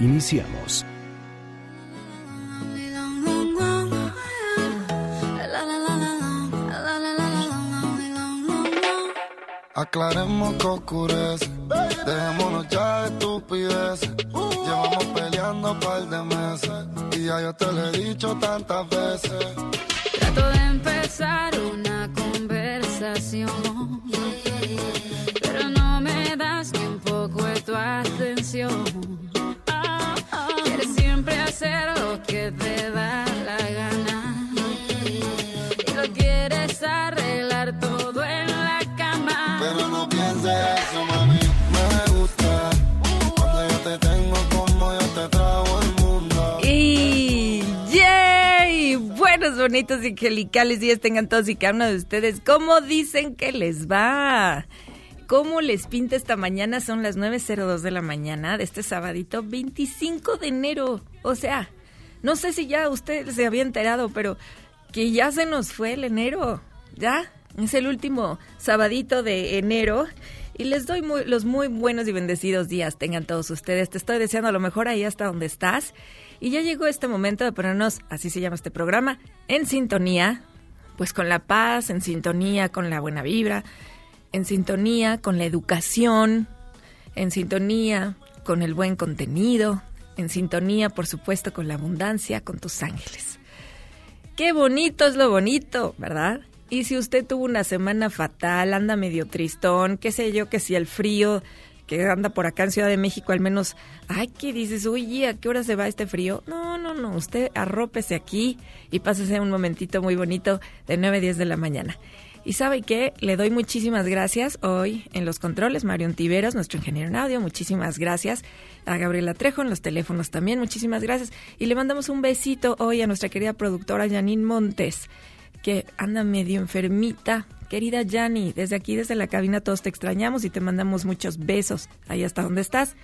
Iniciamos. Aclaremos que oscurece, dejémonos ya de estupideces. Llevamos peleando un par de meses y ya yo te lo he dicho tantas veces. Trato de empezar una conversación, pero no me das ni un poco de tu atención. Siempre hacer lo que te da la gana y lo quieres arreglar todo en la cama. Pero no pienses eso, mami. Me gusta cuando yo te tengo como yo te trago el mundo. Y yay, buenos, bonitos y angelicales días tengan todos y cada uno de ustedes. ¿Cómo dicen que les va? ¿Cómo les pinta esta mañana? Son las 9.02 de la mañana de este sabadito 25 de enero. O sea, no sé si ya usted se había enterado, pero que ya se nos fue el enero. Ya, es el último sabadito de enero. Y les doy muy- los muy buenos y bendecidos días tengan todos ustedes. Te estoy deseando lo mejor ahí hasta donde estás. Y ya llegó este momento de ponernos, así se llama este programa, en sintonía, pues con la paz, en sintonía con la buena vibra, en sintonía con la educación, en sintonía con el buen contenido, en sintonía, por supuesto, con la abundancia, con tus ángeles. Qué bonito es lo bonito, ¿verdad? Y si usted tuvo una semana fatal, anda medio tristón, qué sé yo, que si el frío que anda por acá en Ciudad de México, al menos, ay, ¿qué dices? Uy, ¿a qué hora se va este frío? No, no, no, usted arrópese aquí y pásese un momentito muy bonito de 9 a 10 de la mañana. Y sabe qué, le doy muchísimas gracias hoy en los controles, Mario Ontiveros, nuestro ingeniero en audio, muchísimas gracias. A Gabriela Trejo en los teléfonos también, muchísimas gracias. Y le mandamos un besito hoy a nuestra querida productora Janine Montes, que anda medio enfermita. Querida Jani, desde aquí, desde la cabina, todos te extrañamos y te mandamos muchos besos ahí hasta donde estás.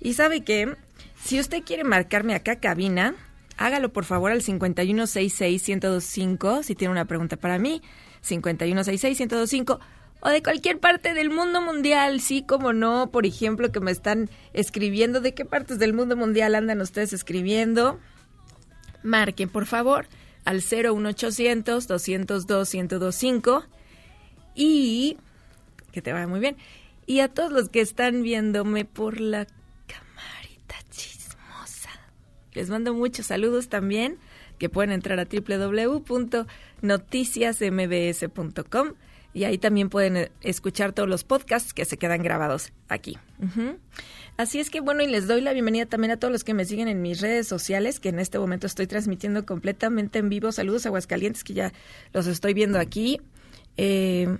Y sabe que, si usted quiere marcarme acá cabina, hágalo por favor al 5166-1025 si tiene una pregunta para mí. 5166-1025 o de cualquier parte del mundo mundial, sí, como no, por ejemplo, que me están escribiendo, ¿de qué partes del mundo mundial andan ustedes escribiendo? Marquen, por favor, al 01800 202 1025 y que te vaya muy bien. Y a todos los que están viéndome por la camarita chismosa, les mando muchos saludos también, que pueden entrar a www.noticiasmbs.com y ahí también pueden eh, escuchar todos los podcasts que se quedan grabados aquí. Así es que bueno, y les doy la bienvenida también a todos los que me siguen en mis redes sociales, que en este momento estoy transmitiendo completamente en vivo. Saludos a Aguascalientes, que ya los estoy viendo aquí. Eh,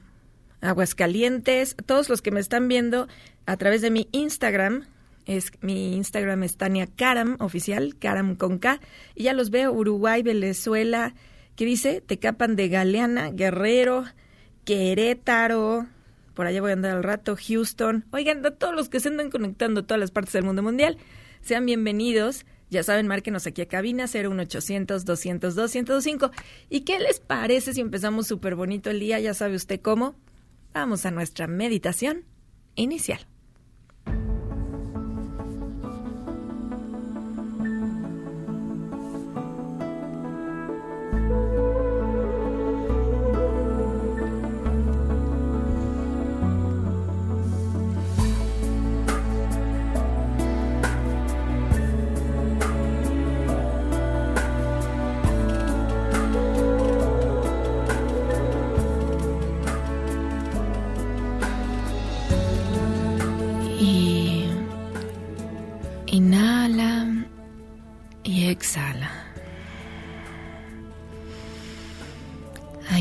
Aguascalientes, todos los que me están viendo a través de mi Instagram, es mi Instagram es Tania Karam, oficial, Karam con K, y ya los veo, Uruguay, Venezuela, ¿qué dice? Tecapan de Galeana, Guerrero, Querétaro, por allá voy a andar al rato, Houston. Oigan, a todos los que se andan conectando todas las partes del mundo mundial, sean bienvenidos. Ya saben, márquenos aquí a cabina 01800 202 1025. ¿Y qué les parece si empezamos súper bonito el día? Ya sabe usted cómo. Vamos a nuestra meditación inicial.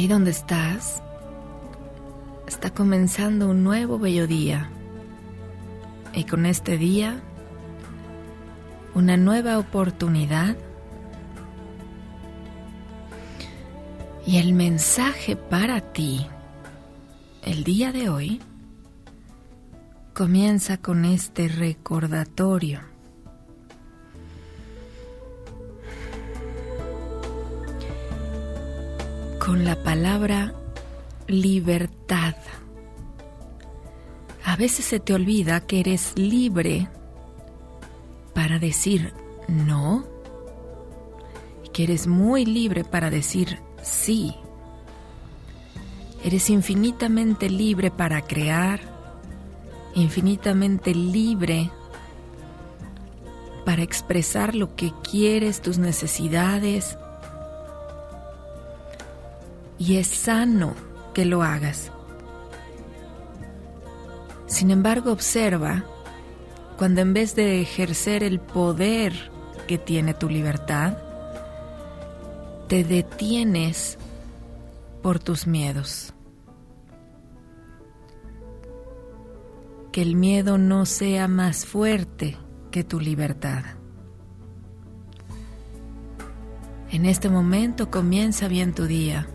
Ahí donde estás, está comenzando un nuevo bello día. Y con este día una nueva oportunidad. Y el mensaje para ti el día de hoy comienza con este recordatorio. Con la palabra libertad. A veces se te olvida que eres libre para decir no, que eres muy libre para decir sí. Eres infinitamente libre para crear, infinitamente libre para expresar lo que quieres, tus necesidades. Y es sano que lo hagas. Sin embargo, observa cuando en vez de ejercer el poder que tiene tu libertad, te detienes por tus miedos. Que el miedo no sea más fuerte que tu libertad. En este momento comienza bien tu día,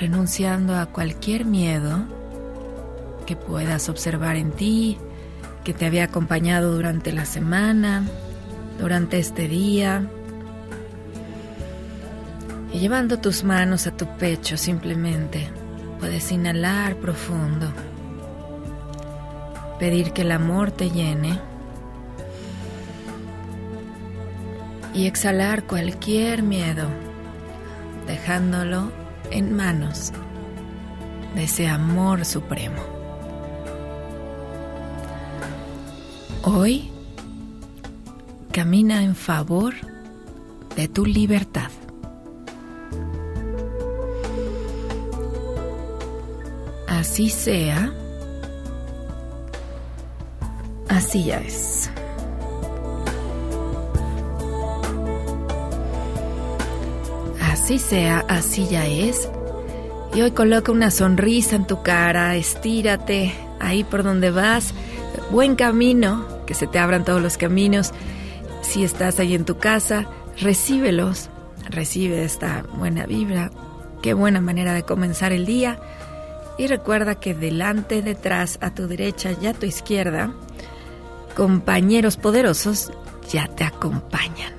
renunciando a cualquier miedo que puedas observar en ti, que te había acompañado durante la semana, durante este día. Y llevando tus manos a tu pecho simplemente, puedes inhalar profundo, pedir que el amor te llene y exhalar cualquier miedo, dejándolo en manos de ese amor supremo. Hoy camina en favor de tu libertad. Así sea, así ya es. Así sea, así ya es. Y hoy coloca una sonrisa en tu cara, estírate ahí por donde vas. Buen camino, que se te abran todos los caminos. Si estás ahí en tu casa, recíbelos, recibe esta buena vibra. Qué buena manera de comenzar el día. Y recuerda que delante, detrás, a tu derecha y a tu izquierda, compañeros poderosos ya te acompañan.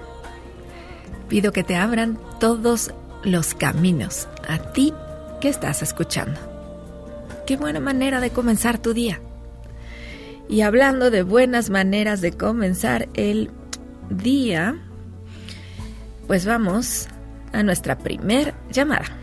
Pido que te abran todos los caminos a ti que estás escuchando. Qué buena manera de comenzar tu día. Y hablando de buenas maneras de comenzar el día, pues vamos a nuestra primer llamada.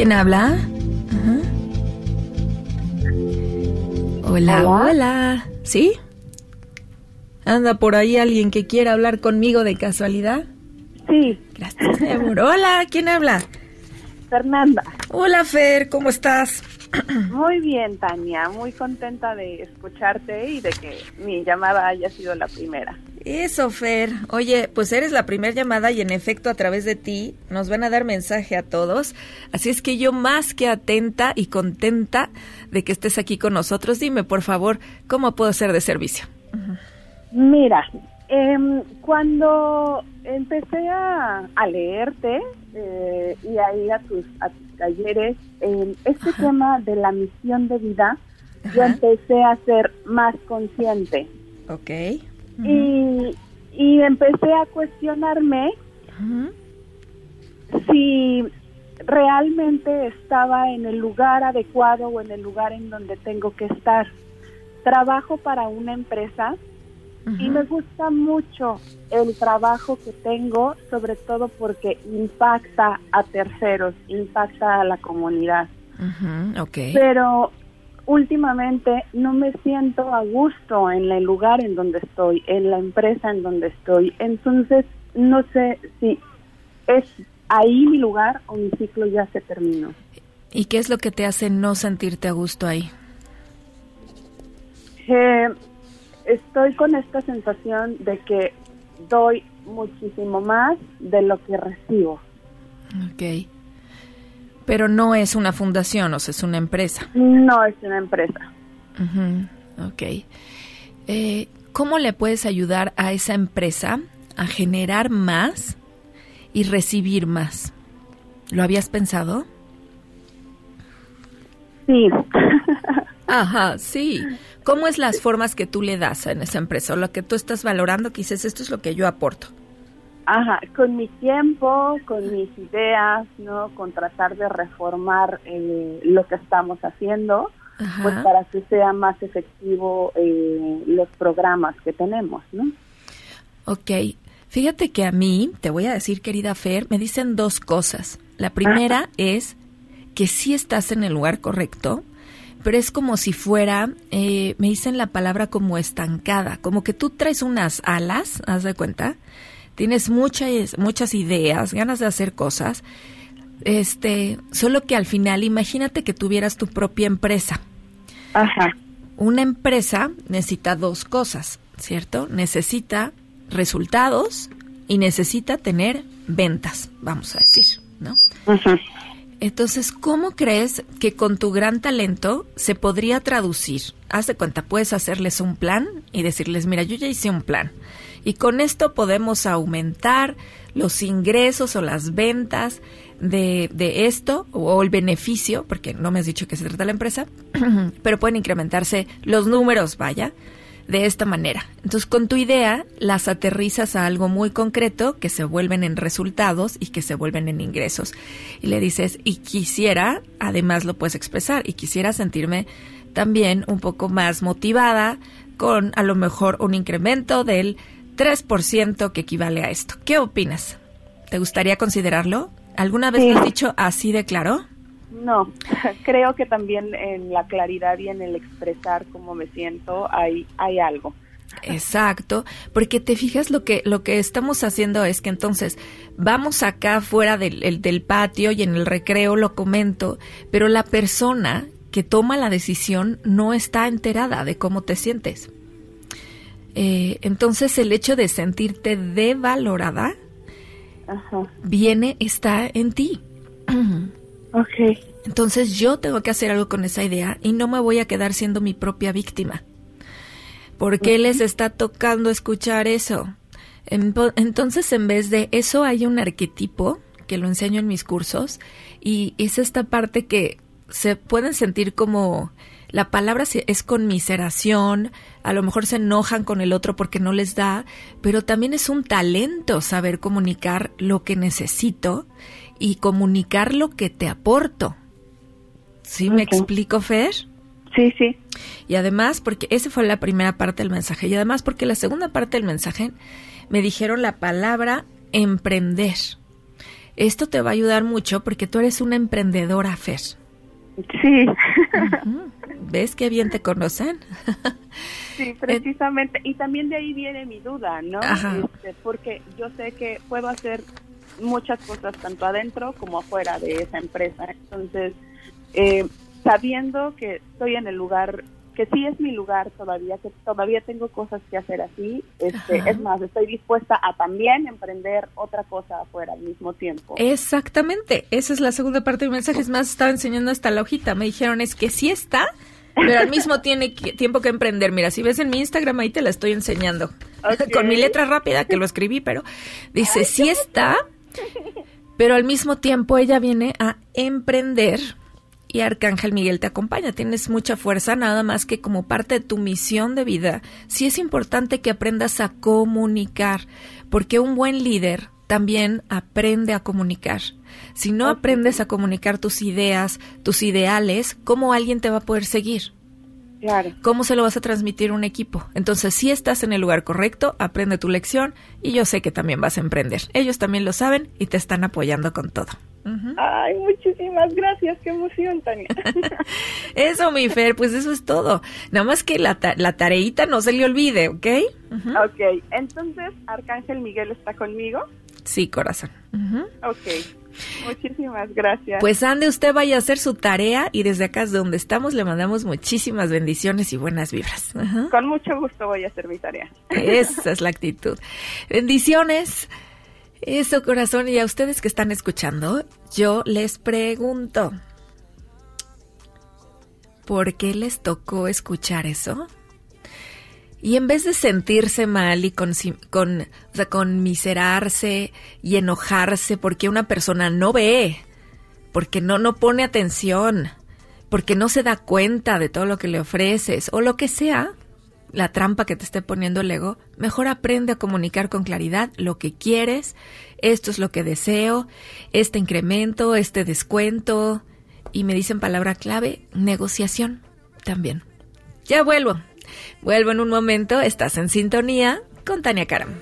¿Quién habla? Hola, hola, ¿Sí? ¿Anda por ahí alguien que quiera hablar conmigo de casualidad? Sí. Gracias, Hola, ¿quién habla? Fernanda. Hola, Fer, ¿cómo estás? Muy bien, Tania. Muy contenta de escucharte y de que mi llamada haya sido la primera. Eso, Fer. Oye, pues eres la primera llamada y en efecto a través de ti nos van a dar mensaje a todos. Así es que yo más que atenta y contenta de que estés aquí con nosotros, dime por favor, ¿cómo puedo ser de servicio? Mira, em, cuando empecé a, leerte eh, y a ir a tus, talleres, em, este tema de la misión de vida, yo empecé a ser más consciente. Ok y, y empecé a cuestionarme si realmente estaba en el lugar adecuado o en el lugar en donde tengo que estar. Trabajo para una empresa y me gusta mucho el trabajo que tengo, sobre todo porque impacta a terceros, impacta a la comunidad. Ujú, ok. Pero últimamente no me siento a gusto en el lugar en donde estoy, en la empresa en donde estoy. Entonces, no sé si es ahí mi lugar o mi ciclo ya se terminó. ¿Y qué es lo que te hace no sentirte a gusto ahí? Eh, estoy con esta sensación de que doy muchísimo más de lo que recibo. Ok. Pero no es una fundación, o sea, es una empresa. No es una empresa. Ujú, Ok. Eh, ¿Cómo le puedes ayudar a esa empresa a generar más y recibir más? ¿Lo habías pensado? Sí. Ajá, sí. ¿Cómo es las formas que tú le das en esa empresa? O lo que tú estás valorando, que dices, esto es lo que yo aporto. Ajá, con mi tiempo, con mis ideas, ¿no? Con tratar de reformar eh, lo que estamos haciendo, Ajá. pues para que sea más efectivo eh, los programas que tenemos, ¿no? Ok. Fíjate que a mí, te voy a decir, querida Fer, me dicen dos cosas. La primera es que sí estás en el lugar correcto, pero es como si fuera, eh, me dicen la palabra como estancada, como que tú traes unas alas, haz de cuenta, tienes muchas, muchas ideas, ganas de hacer cosas, este, solo que al final, imagínate que tuvieras tu propia empresa. Ajá. Una empresa necesita dos cosas, ¿cierto? Necesita resultados y necesita tener ventas, vamos a decir, ¿no? Ajá. Entonces, ¿cómo crees que con tu gran talento se podría traducir? Haz de cuenta, puedes hacerles un plan y decirles, mira, yo ya hice un plan. Y con esto podemos aumentar los ingresos o las ventas de, de esto o, el beneficio, porque no me has dicho que se trata la empresa, pero pueden incrementarse los números, vaya, de esta manera. Entonces, con tu idea, las aterrizas a algo muy concreto que se vuelven en resultados y que se vuelven en ingresos. Y le dices, y quisiera, además lo puedes expresar, y quisiera sentirme también un poco más motivada con a lo mejor un incremento del 3% que equivale a esto. ¿Qué opinas? ¿Te gustaría considerarlo? ¿Alguna vez Sí. lo has dicho así de claro? No, creo que también en la claridad y en el expresar cómo me siento hay, hay algo. Exacto, porque te fijas lo que lo que estamos haciendo es que entonces vamos acá fuera del, el- del patio y en el recreo lo comento, pero la persona que toma la decisión no está enterada de cómo te sientes. Eh, entonces el hecho de sentirte devalorada Ajá. viene, está en ti. Ok. Entonces yo tengo que hacer algo con esa idea y no me voy a quedar siendo mi propia víctima. ¿Por qué les está tocando escuchar eso? Entonces, en vez de eso, hay un arquetipo que lo enseño en mis cursos y es esta parte que se pueden sentir como la palabra es conmiseración, a lo mejor se enojan con el otro porque no les da, pero también es un talento saber comunicar lo que necesito y comunicar lo que te aporto. ¿Sí me explico, Fer? Sí, sí. Y además, porque esa fue la primera parte del mensaje, y además porque la segunda parte del mensaje me dijeron la palabra emprender. Esto te va a ayudar mucho porque tú eres una emprendedora, Fer. Sí. ¿Ves qué bien te conocen? Sí, precisamente. Y también de ahí viene mi duda, ¿no? Este, porque yo sé que puedo hacer muchas cosas tanto adentro como afuera de esa empresa. Entonces, eh, sabiendo que estoy en el lugar, que sí es mi lugar todavía, que todavía tengo cosas que hacer así, este, Ajá. es más, estoy dispuesta a también emprender otra cosa afuera al mismo tiempo. Exactamente, esa es la segunda parte del mensaje. Es más, estaba enseñando hasta la hojita. Me dijeron, es que sí está, pero al mismo tiene que- tiempo que emprender. Mira, si ves en mi Instagram, ahí te la estoy enseñando. Con mi letra rápida, que lo escribí, pero dice, sí está, pero al mismo tiempo ella viene a emprender y Arcángel Miguel te acompaña. Tienes mucha fuerza, nada más que como parte de tu misión de vida. Sí es importante que aprendas a comunicar, porque un buen líder también aprende a comunicar. Si no aprendes a comunicar tus ideas, tus ideales, ¿cómo alguien te va a poder seguir? Claro. ¿Cómo se lo vas a transmitir a un equipo? Entonces, si estás en el lugar correcto, aprende tu lección y yo sé que también vas a emprender. Ellos también lo saben y te están apoyando con todo. Ujú. Ay, muchísimas gracias, qué emoción, Tania. Eso, mi Fer, pues eso es todo. Nada más que la, ta- la tareita no se le olvide, ¿ok? Ujú. ok, entonces Arcángel Miguel está conmigo. Sí, corazón. Ujú. Ok, muchísimas gracias. Pues ande usted, vaya a hacer su tarea y desde acá, desde donde estamos, le mandamos muchísimas bendiciones y buenas vibras. Ajá. Con mucho gusto voy a hacer mi tarea. Esa es la actitud. Bendiciones. Eso, corazón. Y a ustedes que están escuchando, yo les pregunto, ¿por qué les tocó escuchar eso? Y en vez de sentirse mal y con, con, o sea, conmiserarse y enojarse porque una persona no ve, porque no, no pone atención, porque no se da cuenta de todo lo que le ofreces o lo que sea, la trampa que te esté poniendo el ego, mejor aprende a comunicar con claridad lo que quieres, esto es lo que deseo, este incremento, este descuento, y me dicen palabra clave, negociación también. Ya vuelvo, vuelvo en un momento, estás en sintonía con Tania Karam.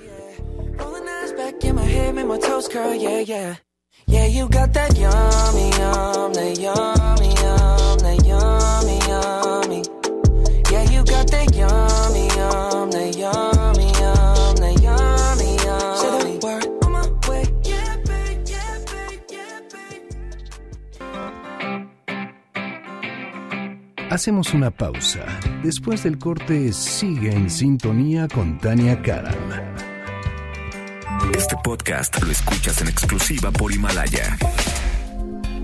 Hacemos una pausa. Después del corte, sigue en sintonía con Tania Karam. Este podcast lo escuchas en exclusiva por Himalaya.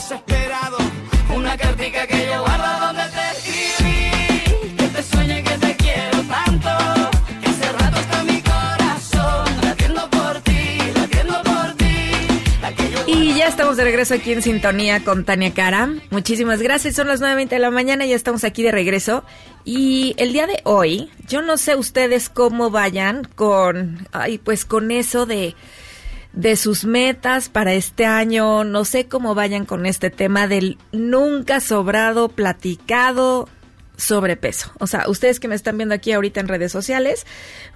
desesperado, una cartica que yo guardo donde te escribí que te sueñe que te quiero tanto que hace rato está mi corazón latiendo por ti latiendo por ti aquello Y ya estamos de regreso aquí en sintonía con Tania Cara. Muchísimas gracias. Son las 9.20 de la mañana, ya estamos aquí de regreso. Y el día de hoy, yo no sé ustedes cómo vayan con, ay, pues con eso de, de sus metas para este año. No sé cómo vayan con este tema del nunca sobrado, platicado sobrepeso. O sea, ustedes que me están viendo aquí ahorita en redes sociales,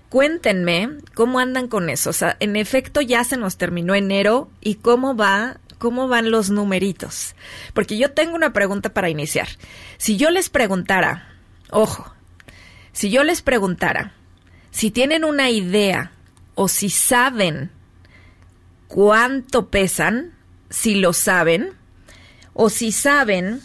cuéntenme cómo andan con eso. O sea, en efecto ya se nos terminó enero y cómo va, cómo van los numeritos. Porque yo tengo una pregunta para iniciar. Si yo les preguntara, ojo, si yo les preguntara si tienen una idea o si saben cuánto pesan, si lo saben, o si saben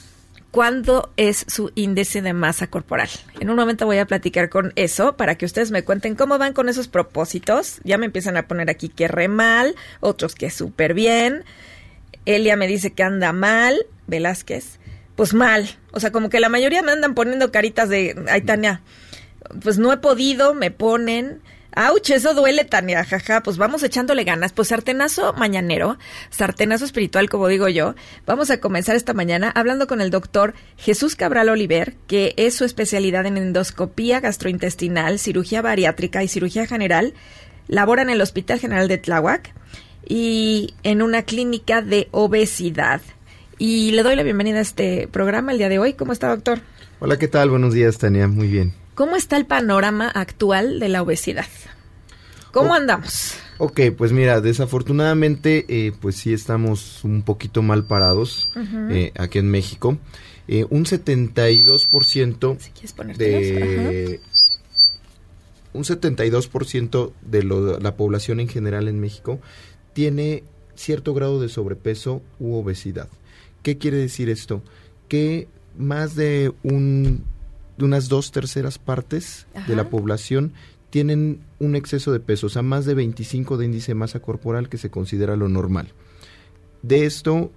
cuándo es su índice de masa corporal. En un momento voy a platicar con eso para que ustedes me cuenten cómo van con esos propósitos. Ya me empiezan a poner aquí que re mal, otros que súper bien. Elia me dice que anda mal, Velázquez. Pues mal. O sea, como que la mayoría me andan poniendo caritas de, ay, Tania, pues no he podido, me ponen. ¡Auch! Eso duele, Tania, jaja. Pues vamos echándole ganas. Pues sartenazo mañanero, sartenazo espiritual, como digo yo. Vamos a comenzar esta mañana hablando con el doctor Jesús Cabral Oliver, que es su especialidad en endoscopía gastrointestinal, cirugía bariátrica y cirugía general. Labora en el Hospital General de Tláhuac y en una clínica de obesidad. Y le doy la bienvenida a este programa el día de hoy. ¿Cómo está, doctor? Hola, ¿qué tal? Buenos días, Tania. Muy bien. ¿Cómo está el panorama actual de la obesidad? ¿Cómo andamos? Ok, pues mira, desafortunadamente, eh, pues sí estamos un poquito mal parados eh, aquí en México. Eh, un 72% Si de... Un 72% de lo- la población en general en México tiene cierto grado de sobrepeso u obesidad. ¿Qué quiere decir esto? Que más de un unas dos terceras partes de la población tienen un exceso de peso, o sea, más de 25 de índice de masa corporal que se considera lo normal. De esto,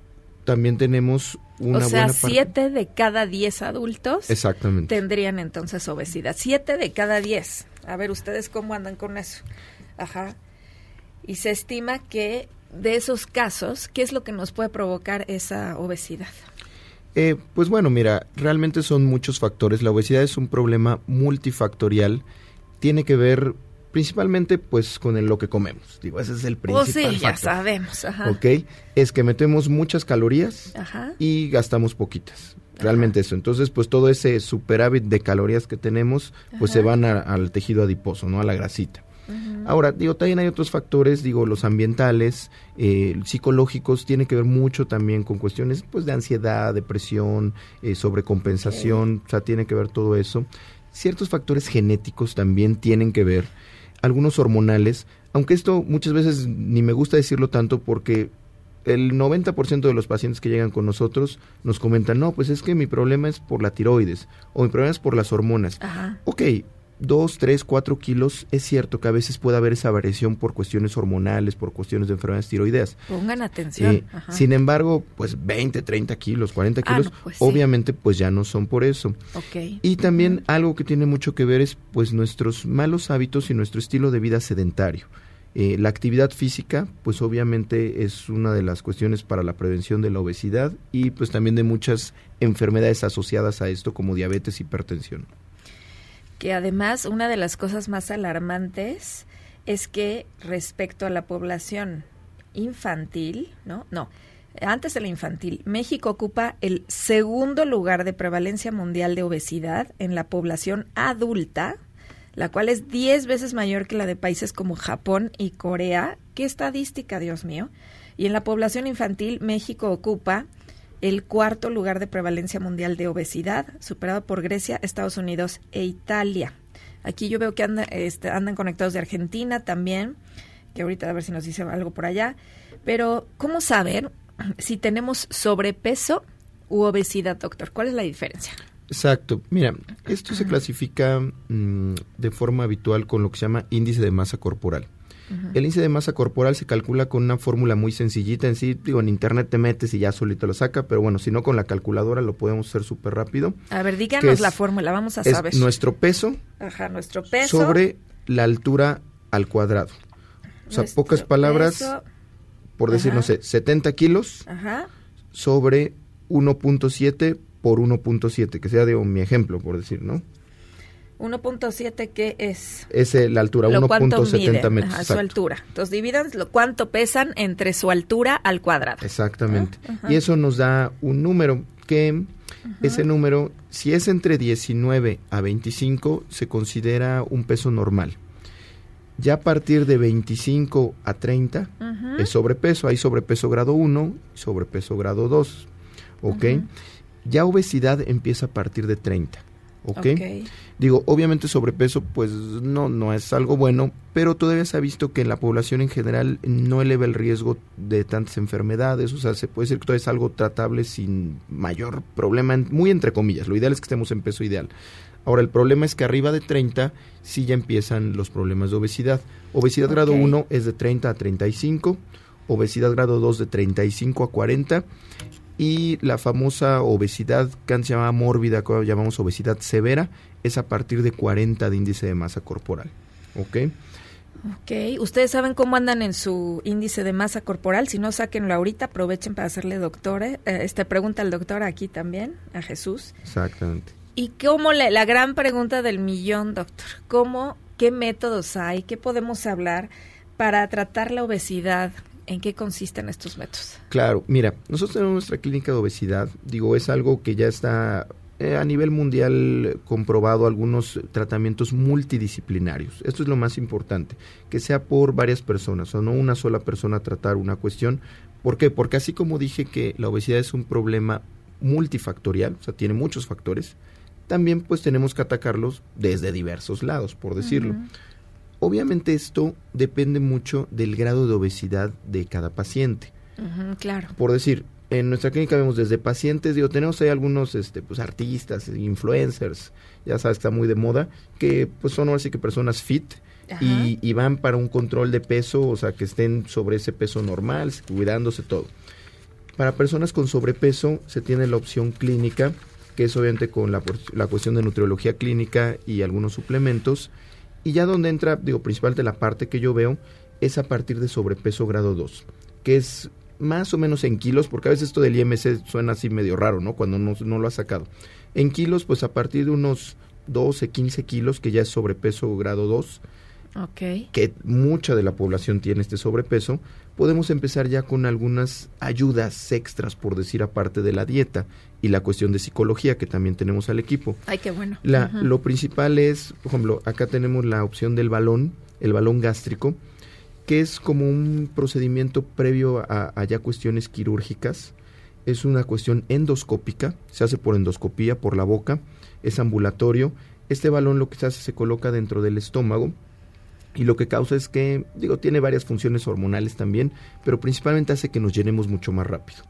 también tenemos una o sea, buena siete de cada diez adultos Exactamente. tendrían entonces obesidad. Siete de cada diez. A ver, ustedes cómo andan con eso. Ajá. Y se estima que de esos casos, ¿qué es lo que nos puede provocar esa obesidad? Eh, pues bueno, mira, realmente son muchos factores. La obesidad es un problema multifactorial. Tiene que ver principalmente pues con el- lo que comemos. Digo, ese es el Oh, principal sí, ya factor. sabemos. Ajá. ¿Ok? Es que metemos muchas calorías Ajá. y gastamos poquitas. Realmente eso. Entonces, pues todo ese superávit de calorías que tenemos, pues se van a- al tejido adiposo, ¿no? A la grasita. Ahora, digo, también hay otros factores, digo, los ambientales, eh, psicológicos, tiene que ver mucho también con cuestiones, pues, de ansiedad, depresión, eh, sobrecompensación, o sea, tiene que ver todo eso. Ciertos factores genéticos también tienen que ver, algunos hormonales, aunque esto muchas veces ni me gusta decirlo tanto porque el 90% de los pacientes que llegan con nosotros nos comentan, no, pues es que mi problema es por la tiroides o mi problema es por las hormonas. Ajá. Ok, dos, tres, cuatro kilos, es cierto que a veces puede haber esa variación por cuestiones hormonales, por cuestiones de enfermedades tiroideas. Pongan atención. Eh, sin embargo, pues 20, 30 kilos, 40 Ah, kilos, no, pues sí. obviamente pues ya no son por eso. Y también algo que tiene mucho que ver es pues nuestros malos hábitos y nuestro estilo de vida sedentario. Eh, la actividad física, pues obviamente es una de las cuestiones para la prevención de la obesidad y pues también de muchas enfermedades asociadas a esto como diabetes, hipertensión. Que además una de las cosas más alarmantes es que respecto a la población infantil, ¿no? No, antes de la infantil, México ocupa el segundo lugar de prevalencia mundial de obesidad en la población adulta, la cual es 10 veces mayor que la de países como Japón y Corea. ¿Qué estadística, Dios mío? Y en la población infantil, México ocupa el cuarto lugar de prevalencia mundial de obesidad, superado por Grecia, Estados Unidos e Italia. Aquí yo veo que anda- este, andan conectados de Argentina también, que ahorita a ver si nos dice algo por allá. Pero, ¿cómo saber si tenemos sobrepeso u obesidad, doctor? ¿Cuál es la diferencia? Exacto. Mira, esto se clasifica mm, de forma habitual con lo que se llama índice de masa corporal. El índice de masa corporal se calcula con una fórmula muy sencillita en sí. Digo, en internet te metes y ya solito lo saca, pero bueno, si no con la calculadora lo podemos hacer súper rápido. A ver, díganos es- la fórmula, vamos a Es saber. nuestro peso Ajá, nuestro peso. sobre la altura al cuadrado. O sea, nuestro pocas palabras, peso, por decir, Ajá. no sé, 70 kilos Ajá. sobre 1.7 por 1.7, que sea de mi ejemplo, por decir, ¿no? 1.7, ¿qué es? Es eh, la altura, Lo cuánto 1.70 miden, metros. ajá, su altura. Entonces dividan lo cuánto pesan entre su altura al cuadrado. Exactamente. Ah. Y eso nos da un número que ese número, si es entre 19 a 25, se considera un peso normal. Ya a partir de 25 a 30 Ujú. es sobrepeso. Hay sobrepeso grado 1 y sobrepeso grado 2. ¿Ok? Ya obesidad empieza a partir de 30. ¿Ok? Ok. Digo, obviamente sobrepeso pues no, no es algo bueno, pero todavía se ha visto que en la población en general no eleva el riesgo de tantas enfermedades, o sea, se puede decir que todo es algo tratable sin mayor problema, muy entre comillas, lo ideal es que estemos en peso ideal. Ahora, el problema es que arriba de 30 sí ya empiezan los problemas de obesidad. Obesidad grado Ok. 1 es de 30 a 35, obesidad grado 2 de 35 a 40 y la famosa obesidad que antes se llamaba mórbida, que ahora llamamos obesidad severa, es a partir de 40 de índice de masa corporal. ¿Ok? Ok, ¿ustedes saben cómo andan en su índice de masa corporal? Si no, sáquenlo ahorita, aprovechen para hacerle doctor, eh, este, pregunta al doctor aquí también, a Jesús. Exactamente. ¿Y cómo le, la gran pregunta del millón, doctor? ¿Cómo, qué métodos hay, qué podemos hablar para tratar la obesidad? ¿En qué consisten estos métodos? Claro, mira, nosotros tenemos nuestra clínica de obesidad, digo, es algo que ya está eh, a nivel mundial comprobado, algunos tratamientos multidisciplinarios. Esto es lo más importante, que sea por varias personas, o no una sola persona tratar una cuestión. ¿Por qué? Porque así como dije que la obesidad es un problema multifactorial, o sea, tiene muchos factores, también pues tenemos que atacarlos desde diversos lados, por decirlo. Obviamente esto depende mucho del grado de obesidad de cada paciente. Claro. Por decir, en nuestra clínica vemos desde pacientes, digo, tenemos ahí algunos este, pues, artistas, influencers, ya sabes, está muy de moda, que pues son ahora sí que personas fit y, y van para un control de peso, o sea, que estén sobre ese peso normal, cuidándose todo. Para personas con sobrepeso se tiene la opción clínica, que es obviamente con la, la cuestión de nutriología clínica y algunos suplementos. Y ya donde entra, digo, principalmente la parte que yo veo, es a partir de sobrepeso grado 2, que es más o menos en kilos, porque a veces esto del IMC suena así medio raro, ¿no? Cuando no, no lo ha sacado. En kilos, pues a partir de unos 12, 15 kilos, que ya es sobrepeso grado 2, Ok. que mucha de la población tiene este sobrepeso, podemos empezar ya con algunas ayudas extras, por decir, aparte de la dieta y la cuestión de psicología que también tenemos al equipo. Ay, qué bueno. La. Lo principal es, por ejemplo, acá tenemos la opción del balón, el balón gástrico, que es como un procedimiento previo a, a ya cuestiones quirúrgicas. Es una cuestión endoscópica, se hace por endoscopía, por la boca, es ambulatorio. Este balón lo que se hace se coloca dentro del estómago y lo que causa es que, digo, tiene varias funciones hormonales también, pero principalmente hace que nos llenemos mucho más rápido.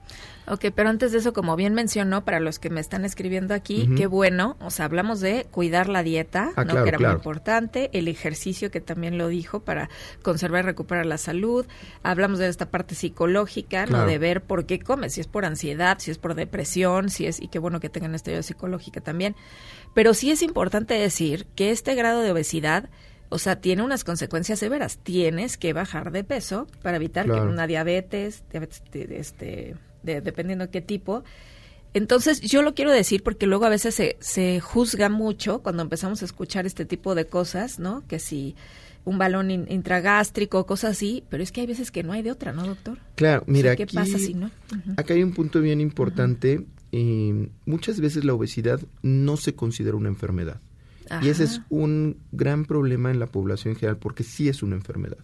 Ok, pero antes de eso, como bien mencionó, para los que me están escribiendo aquí, qué bueno, o sea, hablamos de cuidar la dieta, Ah, ¿no? claro, que era claro. muy importante, el ejercicio, que también lo dijo, para conservar y recuperar la salud, hablamos de esta parte psicológica, ¿no? De ver por qué comes, si es por ansiedad, si es por depresión, si es, y qué bueno que tengan esta ayuda psicológica también. Pero sí es importante decir que este grado de obesidad, o sea, tiene unas consecuencias severas. Tienes que bajar de peso para evitar Claro. que una diabetes, diabetes de- este, de- dependiendo de qué tipo. Entonces, yo lo quiero decir porque luego a veces se, se juzga mucho cuando empezamos a escuchar este tipo de cosas, ¿no? Que si un balón in- intragástrico, cosas así, pero es que hay veces que no hay de otra, ¿no, doctor? Claro, O sea, mira, ¿qué aquí, pasa si no? Acá hay un punto bien importante. eh, muchas veces la obesidad no se considera una enfermedad. Y ese es un gran problema en la población en general porque sí es una enfermedad.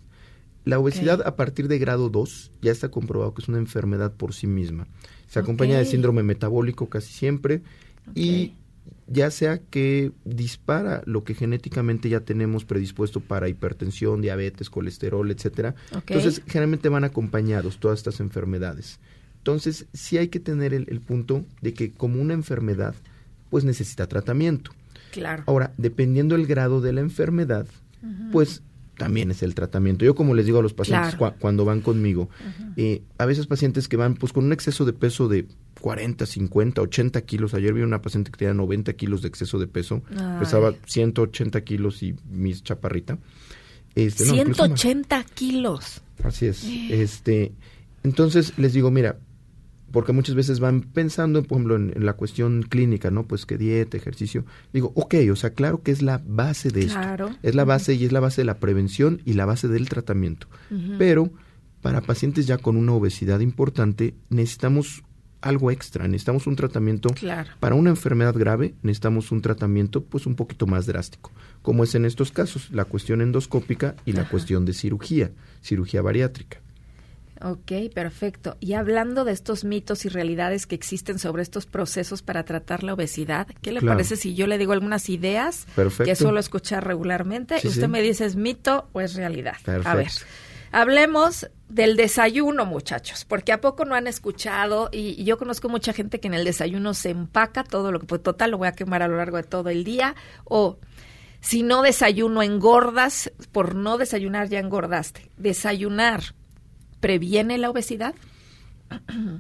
La obesidad a partir de grado 2 ya está comprobado que es una enfermedad por sí misma. Se acompaña de síndrome metabólico casi siempre y ya sea que dispara lo que genéticamente ya tenemos predispuesto para hipertensión, diabetes, colesterol, etcétera. Entonces, generalmente van acompañados todas estas enfermedades. Entonces, sí hay que tener el, el punto de que como una enfermedad, pues necesita tratamiento. Claro. Ahora, dependiendo el grado de la enfermedad, pues también es el tratamiento. Yo como les digo a los pacientes Claro. cuando van conmigo, eh, a veces pacientes que van pues con un exceso de peso de 40, 50, 80 kilos. Ayer vi una paciente que tenía 90 kilos de exceso de peso, Ay. pesaba 180 kilos y mis chaparrita. Este, no, incluso más. 180 kilos. Así es. Este, entonces les digo, mira, porque muchas veces van pensando, por ejemplo, en, en la cuestión clínica, ¿no? Pues que dieta, ejercicio. Digo, ok, o sea, claro que es la base de Claro. esto. Es la base y es la base de la prevención y la base del tratamiento. Pero para pacientes ya con una obesidad importante, necesitamos algo extra, necesitamos un tratamiento Claro. para una enfermedad grave necesitamos un tratamiento pues un poquito más drástico, como es en estos casos, la cuestión endoscópica y la Ajá. cuestión de cirugía, cirugía bariátrica. Ok, perfecto. Y hablando de estos mitos y realidades que existen sobre estos procesos para tratar la obesidad, ¿qué le Claro. parece si yo le digo algunas ideas Perfecto. que suelo escuchar regularmente Sí, y usted sí. me dice es mito o es realidad? A ver, hablemos del desayuno, muchachos, porque a poco no han escuchado y, y yo conozco mucha gente que en el desayuno se empaca todo lo que pues total lo voy a quemar a lo largo de todo el día o si no desayuno engordas, por no desayunar ya engordaste. Desayunar previene la obesidad?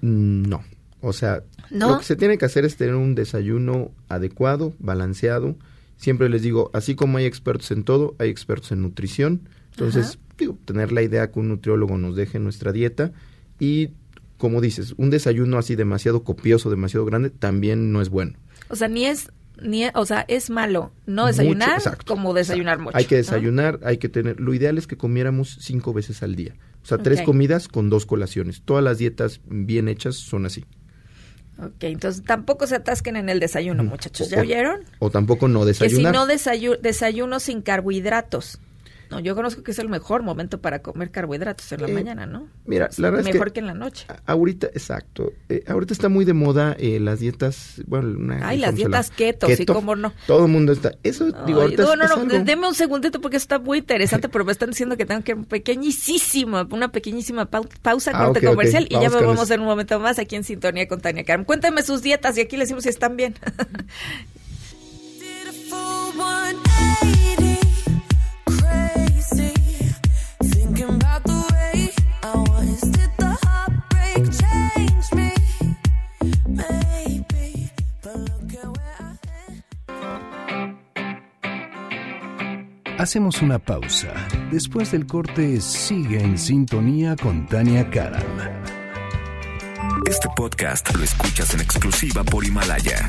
Mm, No, o sea, ¿No? lo que se tiene que hacer es tener un desayuno adecuado, balanceado. Siempre les digo, así como hay expertos en todo, hay expertos en nutrición. Entonces, digo, tener la idea que un nutriólogo nos deje nuestra dieta y, como dices, un desayuno así demasiado copioso, demasiado grande, también no es bueno. O sea, ni es ni o sea, es malo no desayunar Mucho, exacto. como desayunar mucho. Hay que ¿no? desayunar, hay que tener. Lo ideal es que comiéramos cinco veces al día. O sea, tres comidas con dos colaciones. Todas las dietas bien hechas son así. Ok, entonces tampoco se atasquen en el desayuno, Ujú. muchachos. ¿Ya o- oyeron? O tampoco no Que si desayunar. no desayu- desayuno sin carbohidratos. No, yo conozco que es el mejor momento para comer carbohidratos en la Eh, mañana, ¿no? mira, Es la verdad es mejor que- que, en la noche. Ahorita, exacto. Eh, ahorita está muy de moda eh, las dietas. Bueno, una, Ay, las dietas keto, sí, cómo no. Todo el mundo está. Eso, digo, Ay, ahorita no, es, no, es no, algo- deme un segundito porque eso está muy interesante, pero me están diciendo que tengo que ir un pequeñísimo, una pequeñísima pau- pausa, Ah, corte comercial y ya Vamos volvemos eso. en un momento más aquí en Sintonía con Tania Karam. Cuéntame sus dietas y aquí les decimos si están bien. Hacemos una pausa. Después del corte, sigue en sintonía con Tania Karam. Este podcast lo escuchas en exclusiva por Himalaya.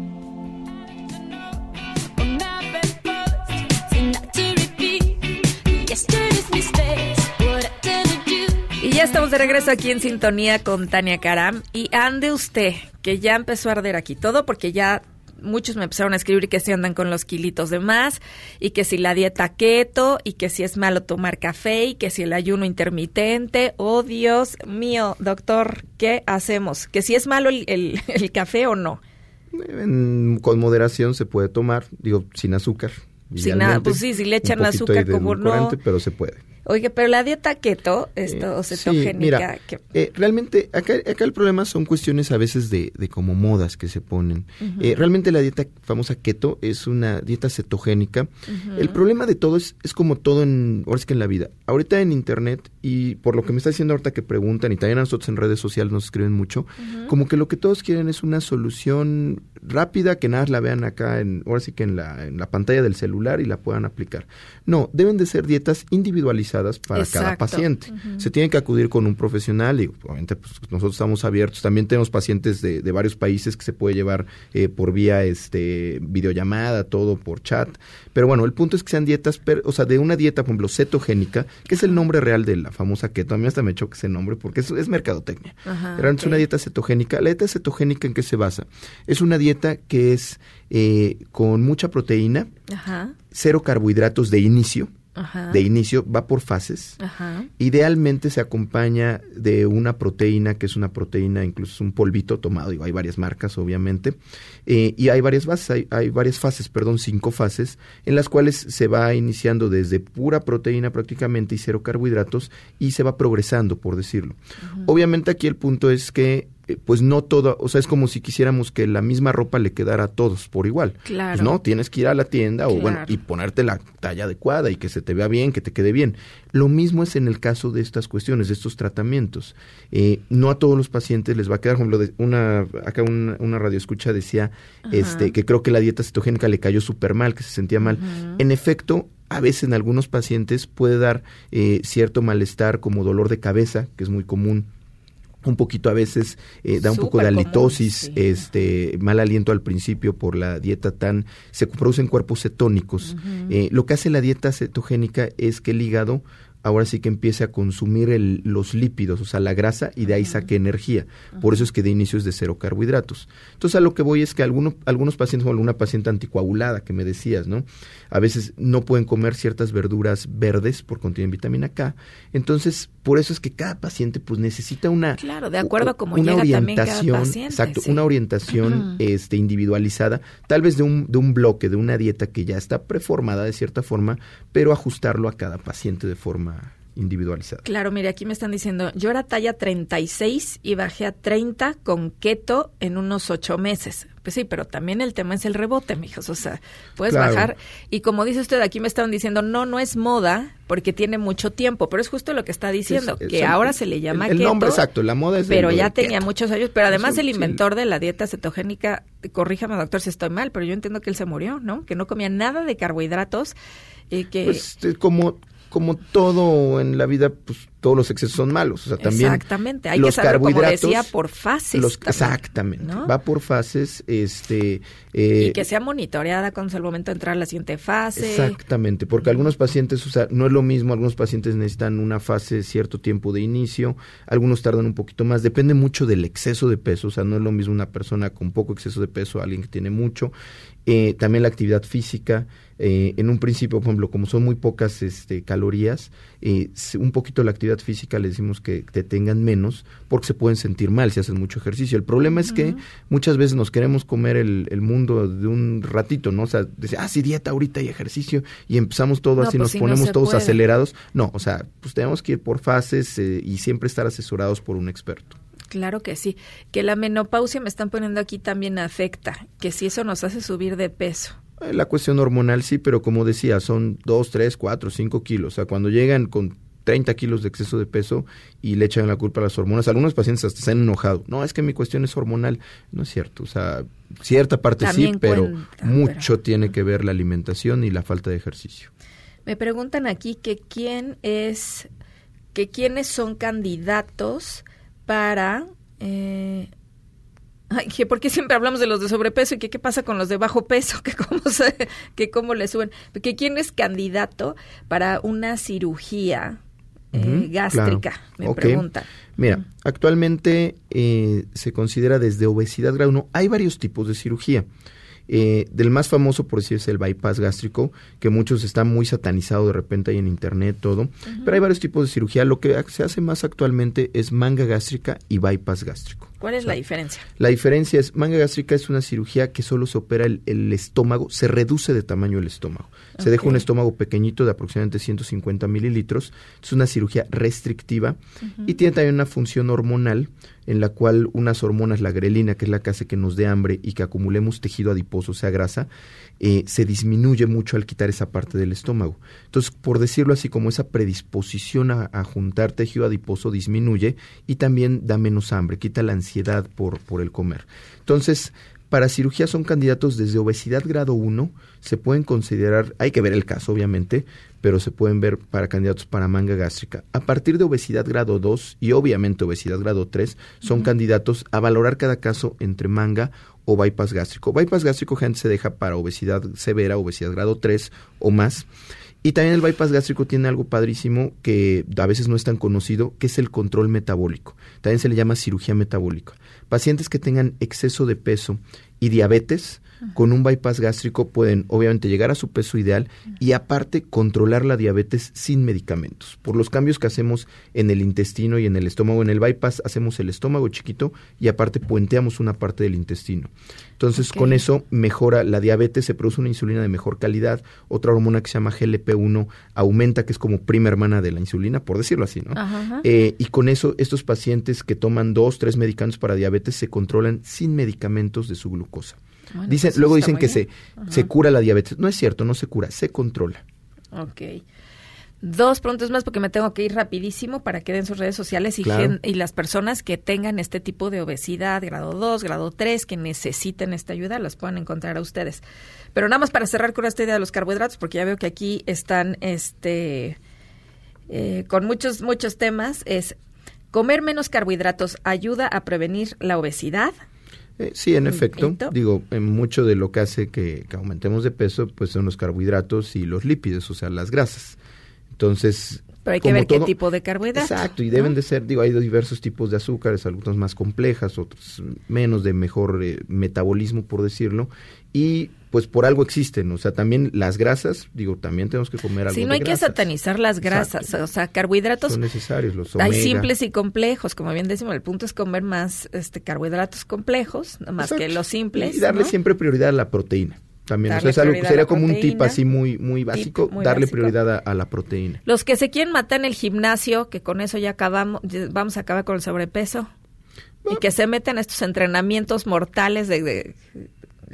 ya estamos de regreso aquí en sintonía con Tania Karam. Y ande usted, que ya empezó a arder aquí todo, porque ya muchos me empezaron a escribir que si andan con los kilitos de más, y que si la dieta keto, y que si es malo tomar café, y que si el ayuno intermitente. Oh, Dios mío, doctor, ¿qué hacemos? ¿Que si es malo el, el- el café o no? En- con moderación se puede tomar, digo, sin azúcar. Sin nada, pues sí, si le echan azúcar, como no. Pero se puede. Oye, pero la dieta keto, esto, o Sí, cetogénica, mira, que- eh, realmente acá, acá el problema son cuestiones a veces de, de como modas que se ponen. Eh, realmente la dieta famosa keto es una dieta cetogénica. El problema de todo es, es como todo en, ahora es que en la vida. Ahorita en internet y por lo que me está diciendo ahorita que preguntan y también a nosotros en redes sociales nos escriben mucho, como que lo que todos quieren es una solución rápida que nada la vean acá en, ahora sí que en la, en la pantalla del celular y la puedan aplicar. No, deben de ser dietas individualizadas para cada paciente. Se tiene que acudir con un profesional y obviamente pues, nosotros estamos abiertos. También tenemos pacientes de, de varios países que se puede llevar eh, por vía este videollamada, todo por chat. Pero bueno, el punto es que sean dietas, per- o sea, de una dieta, por ejemplo, cetogénica, que es el nombre real de la famosa keto. A mí hasta me choca ese nombre porque es, es mercadotecnia. Ajá, Realmente es una dieta cetogénica. La dieta cetogénica en qué se basa? Es una dieta que es eh, con mucha proteína, Ajá, cero carbohidratos de inicio. Ajá, De inicio va por fases. ajá. Idealmente se acompaña de una proteína, que es una proteína, incluso es un polvito tomado, digo, hay varias marcas, obviamente, eh, y hay varias fases, hay, hay varias fases, perdón, cinco fases, en las cuales se va iniciando desde pura proteína prácticamente y cero carbohidratos, y se va progresando, por decirlo. Obviamente aquí el punto es que, pues no todo, o sea, es como si quisiéramos que la misma ropa le quedara a todos por igual. Claro. Pues no, tienes que ir a la tienda o bueno, y ponerte la talla adecuada y que se te vea bien, que te quede bien. Lo mismo es en el caso de estas cuestiones, de estos tratamientos. Eh, no a todos los pacientes les va a quedar, por ejemplo, de una, acá una, una radioescucha decía este, que creo que la dieta cetogénica le cayó súper mal, que se sentía mal. En efecto, a veces en algunos pacientes puede dar eh, cierto malestar como dolor de cabeza, que es muy común. Un poquito a veces eh, da un poco de común, halitosis, sí. este mal aliento al principio por la dieta tan se producen cuerpos cetónicos. Eh, lo que hace la dieta cetogénica es que el hígado ahora sí que empiece a consumir el- los lípidos, o sea, la grasa, y de ahí saque energía. Por eso es que de inicio es de cero carbohidratos. Entonces, a lo que voy es que algunos, algunos pacientes, como alguna paciente anticoagulada que me decías, ¿no? A veces no pueden comer ciertas verduras verdes por contienen vitamina K. Entonces, por eso es que cada paciente pues necesita una Claro, de acuerdo a una llega también cada orientación, paciente, exacto, sí. una orientación este individualizada, tal vez de un de un bloque, de una dieta que ya está preformada de cierta forma, pero ajustarlo a cada paciente de forma individualizada. Claro, mire, aquí me están diciendo, yo era talla 36 y bajé a 30 con keto en unos ocho meses. Pues sí, pero también el tema es el rebote, mijos. O sea, puedes Claro. bajar. Y como dice usted, aquí me estaban diciendo, no, no es moda porque tiene mucho tiempo. Pero es justo lo que está diciendo, Es- que ahora se le llama el, el keto. nombre exacto, la moda es Pero ya tenía keto. muchos años. Pero además Eso, el sí. inventor de la dieta cetogénica, corríjame doctor si estoy mal, pero yo entiendo que él se murió, ¿no? Que no comía nada de carbohidratos. Y que Pues eh, como como todo en la vida, pues todos los excesos son malos. O sea, también Exactamente, hay los que saber, como carbohidratos, decía, por fases. los- también, exactamente, ¿no? va por fases, este, eh, y que sea monitoreada con el momento de entrar a la siguiente fase. Exactamente, porque algunos pacientes, o sea, no es lo mismo, algunos pacientes necesitan una fase cierto tiempo de inicio, algunos tardan un poquito más, depende mucho del exceso de peso, o sea, no es lo mismo una persona con poco exceso de peso a alguien que tiene mucho, Eh, también la actividad física, eh, en un principio, por ejemplo, como son muy pocas este, calorías, eh, un poquito la actividad física le decimos que te tengan menos porque se pueden sentir mal si hacen mucho ejercicio. El problema es que muchas veces nos queremos comer el, el mundo de un ratito, ¿no? O sea, decir, ah, sí, dieta ahorita y ejercicio y empezamos todo No, así, pues nos ponemos todos puede. acelerados. No, o sea, pues tenemos que ir por fases eh, y siempre estar asesorados por un experto. Claro que sí. Que la menopausia me están poniendo aquí también afecta, que si eso nos hace subir de peso. Eh, La cuestión hormonal sí, pero como decía, son 2, 3, 4, 5 kilos. O sea, cuando llegan con 30 kilos de exceso de peso y le echan la culpa a las hormonas, algunos pacientes hasta se han enojado. No, es que mi cuestión es hormonal. No es cierto. O sea, cierta parte También sí, pero cuenta, mucho tiene que ver la alimentación y la falta de ejercicio. Me preguntan aquí que quién es, que quiénes son candidatos para... Eh, ay, que por qué siempre hablamos de los de sobrepeso y que qué pasa con los de bajo peso, que cómo, se, que cómo le suben. Que quién es candidato para una cirugía eh, gástrica, claro. me Ok. preguntan. Mira, actualmente eh, se considera desde obesidad grado 1. Hay varios tipos de cirugía. Eh, del más famoso, por decir, es el bypass gástrico, que muchos están muy satanizados de repente ahí en internet, todo. Pero hay varios tipos de cirugía. Lo que se hace más actualmente es manga gástrica y bypass gástrico. ¿Cuál es la diferencia? La diferencia es, manga gástrica es una cirugía que solo se opera el, el estómago, se reduce de tamaño el estómago. Se deja un estómago pequeñito de aproximadamente 150 mililitros. Es una cirugía restrictiva y tiene también una función hormonal en la cual unas hormonas, la grelina, que es la que hace que nos dé hambre y que acumulemos tejido adiposo, sea, grasa, eh, se disminuye mucho al quitar esa parte del estómago. Entonces, por decirlo así, como esa predisposición a, a juntar tejido adiposo disminuye y también da menos hambre, quita la ansiedad por, por el comer. Entonces, para cirugía son candidatos desde obesidad grado 1, se pueden considerar, hay que ver el caso obviamente, pero se pueden ver para candidatos para manga gástrica. A partir de obesidad grado 2 y obviamente obesidad grado 3 son candidatos a valorar cada caso entre manga o bypass gástrico. Bypass gástrico gente se deja para obesidad severa, obesidad grado 3 o más. Y también el bypass gástrico tiene algo padrísimo que a veces no es tan conocido, que es el control metabólico. También se le llama cirugía metabólica. Pacientes que tengan exceso de peso y diabetes, con un bypass gástrico pueden obviamente llegar a su peso ideal y aparte controlar la diabetes sin medicamentos. Por los cambios que hacemos en el intestino y en el estómago, en el bypass hacemos el estómago chiquito y aparte puenteamos una parte del intestino. Entonces con eso mejora la diabetes, se produce una insulina de mejor calidad, otra hormona que se llama GLP-1 aumenta, que es como prima hermana de la insulina, por decirlo así, ¿no? Ajá, ajá. Eh, y con eso, estos pacientes que toman dos, tres medicamentos para diabetes se controlan sin medicamentos de su glucosa. Bueno, dicen, pues luego está dicen que bien. se, se cura la diabetes. No es cierto, no se cura, se controla. Ok. Dos preguntas más porque me tengo que ir rapidísimo para que den sus redes sociales y, Claro. gen- y las personas que tengan este tipo de obesidad, grado 2, grado 3, que necesiten esta ayuda, las puedan encontrar a ustedes. Pero nada más para cerrar con esta idea de los carbohidratos, porque ya veo que aquí están este eh, con muchos, muchos temas, es comer menos carbohidratos ayuda a prevenir la obesidad. Eh, sí, en efecto. Digo, en mucho de lo que hace que, que aumentemos de peso, pues son los carbohidratos y los lípidos, o sea, las grasas. Entonces, Pero hay que ver qué tipo de carbohidratos. Exacto, y deben ¿no? de ser, digo, hay diversos tipos de azúcares, algunas más complejas, otras menos de mejor eh, metabolismo, por decirlo, y pues por algo existen, o sea, también las grasas, digo, también tenemos que comer algo Sí, no de hay que satanizar las grasas, Exacto. o sea, carbohidratos Son necesarios los Hay omega. simples y complejos, como bien decimos, el punto es comer más este carbohidratos complejos, más que los simples. Y darle ¿no? siempre prioridad a la proteína. También, o sea, Darle es algo que prioridad a sería como un tip así muy, muy básico, muy darle básico. prioridad a, a la proteína. Los que se quieren matar en el gimnasio, que con eso ya acabamos, ya vamos a acabar con el sobrepeso, y que se meten a estos entrenamientos mortales de, de-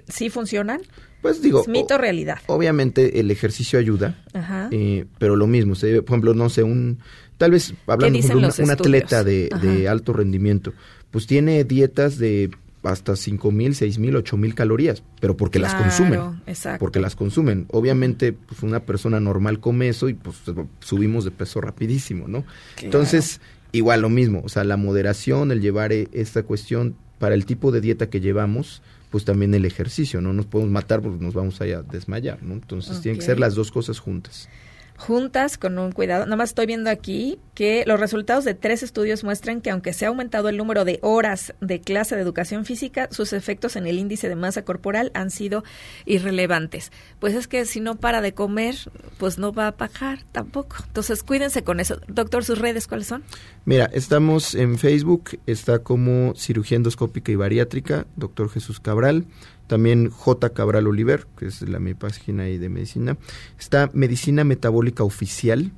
¿sí funcionan? Pues digo, ¿Es mito o realidad? obviamente el ejercicio ayuda, Ajá. Eh, pero lo mismo, se- por ejemplo, no sé, un tal vez hablando de un, atleta de, alto rendimiento, pues tiene dietas de hasta cinco mil, seis mil, ocho mil calorías, pero porque las consumen, exacto. porque las consumen. Obviamente, pues una persona normal come eso y pues subimos de peso rapidísimo, ¿no? Entonces, igual lo mismo, o sea, la moderación, el llevar eh, esta cuestión para el tipo de dieta que llevamos, pues también el ejercicio, no nos podemos matar porque nos vamos a desmayar, ¿no? Entonces, tienen que ser las dos cosas juntas. Juntas con un cuidado. Nada más estoy viendo aquí que los resultados de tres estudios muestran que aunque se ha aumentado el número de horas de clase de educación física, sus efectos en el índice de masa corporal han sido irrelevantes. Pues es que si no para de comer, pues no va a bajar tampoco. Entonces cuídense con eso. Doctor, sus redes, ¿cuáles son? Mira, estamos en Facebook, está como cirugía endoscópica y bariátrica, doctor Jesús Cabral, también J. Cabral Oliver, que es la mi página ahí de medicina, está Medicina Metabólica Oficial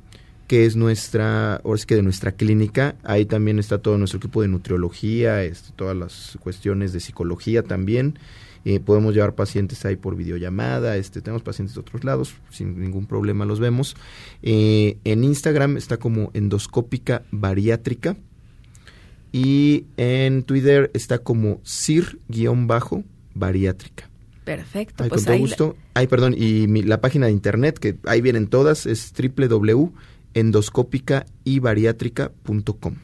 que es nuestra, ahora sí que de nuestra clínica. Ahí también está todo nuestro equipo de nutriología, este, todas las cuestiones de psicología también. Eh, podemos llevar pacientes ahí por videollamada, este, tenemos pacientes de otros lados, sin ningún problema los vemos. Eh, en Instagram está como endoscópica bariátrica y en Twitter está como CIR-bariátrica. Perfecto, Ay, pues con todo la- gusto. Ay, perdón, y mi- la página de internet, que ahí vienen todas, es www.endoscópicaybariátrica.com.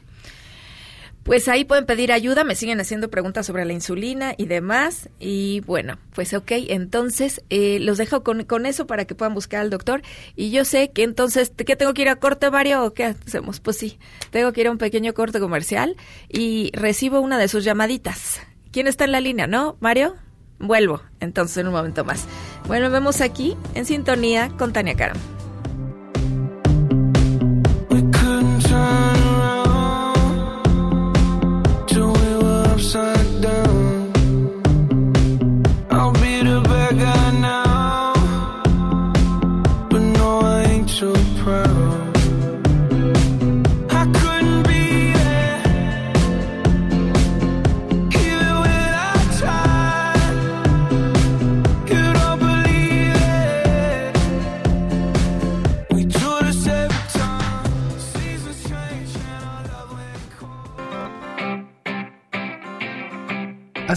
Pues ahí pueden pedir ayuda, me siguen haciendo preguntas sobre la insulina y demás. Y bueno, pues ok, entonces eh, los dejo con, con eso para que puedan buscar al doctor. Y yo sé que entonces, ¿qué tengo que ir a corte, Mario? ¿O qué hacemos? Pues sí, tengo que ir a un pequeño corte comercial y recibo una de sus llamaditas. ¿Quién está en la línea, no? ¿Mario? Vuelvo, entonces en un momento más. Bueno, vemos aquí en sintonía con Tania Karam.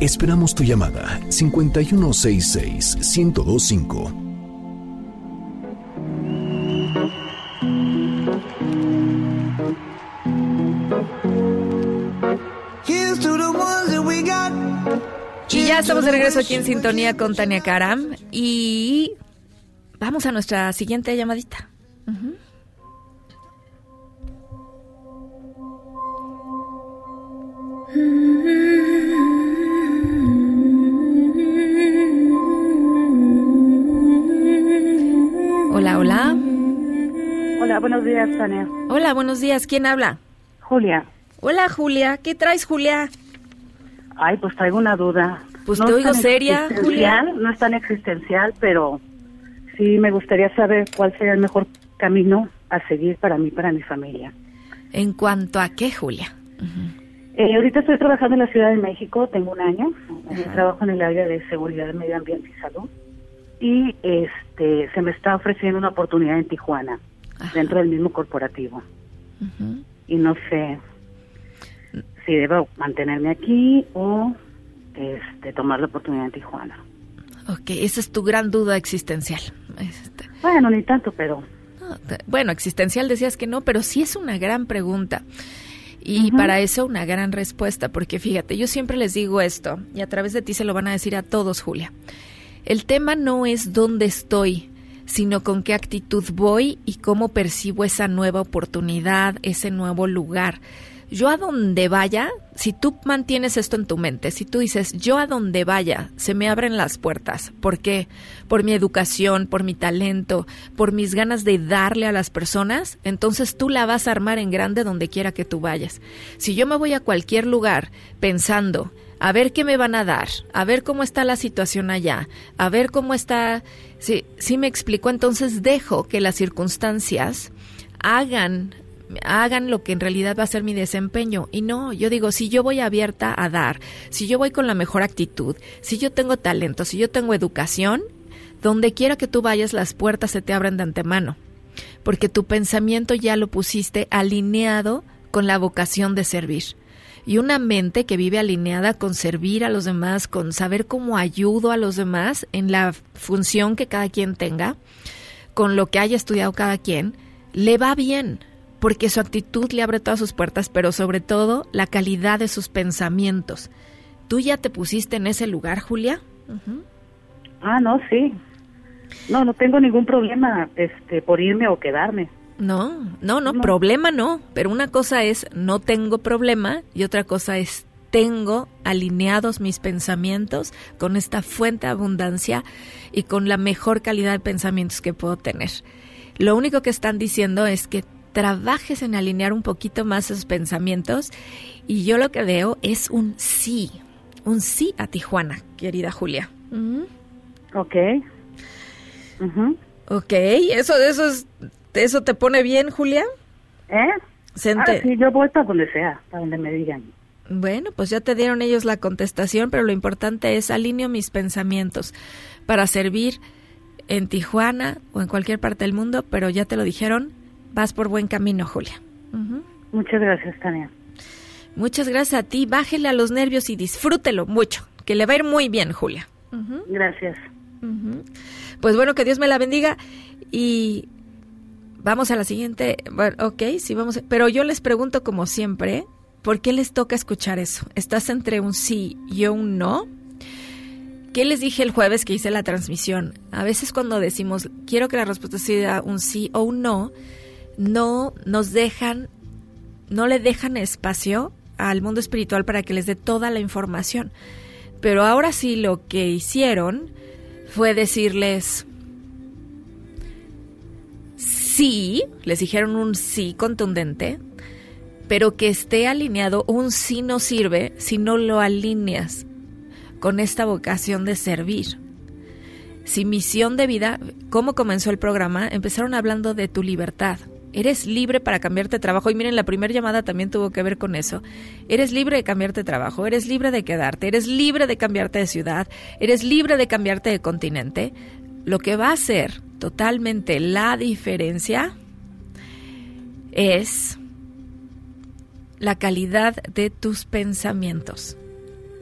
Esperamos tu llamada 5166-1025. Here's to the ones that we got. Y ya estamos de regreso aquí en sintonía con Tania Karam y vamos a nuestra siguiente llamadita. Hola, Hola, buenos días, Tania. Hola, buenos días. ¿Quién habla? Julia. Hola, Julia. ¿Qué traes, Julia? Ay, pues traigo una duda. Pues No te oigo seria, existencial, No es tan existencial, pero sí me gustaría saber cuál sería el mejor camino a seguir para mí, para mi familia. ¿En cuanto a qué, Julia? Eh, ahorita estoy trabajando en la Ciudad de México, tengo un año. Eh, trabajo en el área de seguridad, medio ambiente y salud. Y este se me está ofreciendo una oportunidad en Tijuana, dentro del mismo corporativo. Y no sé si debo mantenerme aquí o este tomar la oportunidad en Tijuana. Ok, esa es tu gran duda existencial. Este, Bueno, ni tanto, pero bueno, existencial decías que no, pero sí es una gran pregunta. Y para eso una gran respuesta, porque fíjate, yo siempre les digo esto, y a través de ti se lo van a decir a todos, Julia. El tema no es dónde estoy, sino con qué actitud voy y cómo percibo esa nueva oportunidad, ese nuevo lugar. Yo a donde vaya, si tú mantienes esto en tu mente, si tú dices, yo a donde vaya, se me abren las puertas. ¿Por qué? Por mi educación, por mi talento, por mis ganas de darle a las personas, entonces tú la vas a armar en grande donde quiera que tú vayas. Si yo me voy a cualquier lugar pensando, a ver qué me van a dar, a ver cómo está la situación allá, a ver cómo está, si, si me explico, entonces dejo que las circunstancias hagan hagan lo que en realidad va a ser mi desempeño. Y no, yo digo, si yo voy abierta a dar, si yo voy con la mejor actitud, si yo tengo talento, si yo tengo educación, donde quiera que tú vayas, las puertas se te abren de antemano. Porque tu pensamiento ya lo pusiste alineado con la vocación de servir. Y una mente que vive alineada con servir a los demás, con saber cómo ayudo a los demás en la función que cada quien tenga, con lo que haya estudiado cada quien, le va bien, porque su actitud le abre todas sus puertas, pero sobre todo la calidad de sus pensamientos. ¿Tú ya te pusiste en ese lugar, Julia? Ah, no, sí. No, no tengo ningún problema este, por irme o quedarme. No, no, no, problema no. Pero una cosa es no tengo problema y otra cosa es tengo alineados mis pensamientos con esta fuente de abundancia y con la mejor calidad de pensamientos que puedo tener. Lo único que están diciendo es que trabajes en alinear un poquito más esos pensamientos y yo lo que veo es un sí, un sí a Tijuana, querida Julia. Ujú. Ok. Ujú. Ok, eso, eso, es- eso te pone bien, Julia. ¿Eh? Se Ah, sí, yo voy para donde sea, para donde me digan. Bueno, pues ya te dieron ellos la contestación, pero lo importante es alineo mis pensamientos para servir en Tijuana o en cualquier parte del mundo, pero ya te lo dijeron, vas por buen camino, Julia. Muchas gracias, Tania. Muchas gracias a ti, bájele a los nervios y disfrútelo mucho, que le va a ir muy bien, Julia. Gracias. Pues bueno, que Dios me la bendiga y vamos a la siguiente. Ok, sí, vamos. Pero yo les pregunto como siempre, ¿por qué les toca escuchar eso? ¿Estás entre un sí y un no? ¿Qué les dije el jueves que hice la transmisión? A veces cuando decimos, quiero que la respuesta sea un sí o un no, no nos dejan, no le dejan espacio al mundo espiritual para que les dé toda la información. Pero ahora sí lo que hicieron fue decirles sí, les dijeron un sí contundente, pero que esté alineado, un sí no sirve si no lo alineas con esta vocación de servir. Si misión de vida, ¿cómo comenzó el programa? Empezaron hablando de tu libertad. Eres libre para cambiarte de trabajo. Y miren, la primera llamada también tuvo que ver con eso. Eres libre de cambiarte de trabajo, eres libre de quedarte, eres libre de cambiarte de ciudad, eres libre de cambiarte de continente. Lo que va a hacer totalmente la diferencia es la calidad de tus pensamientos.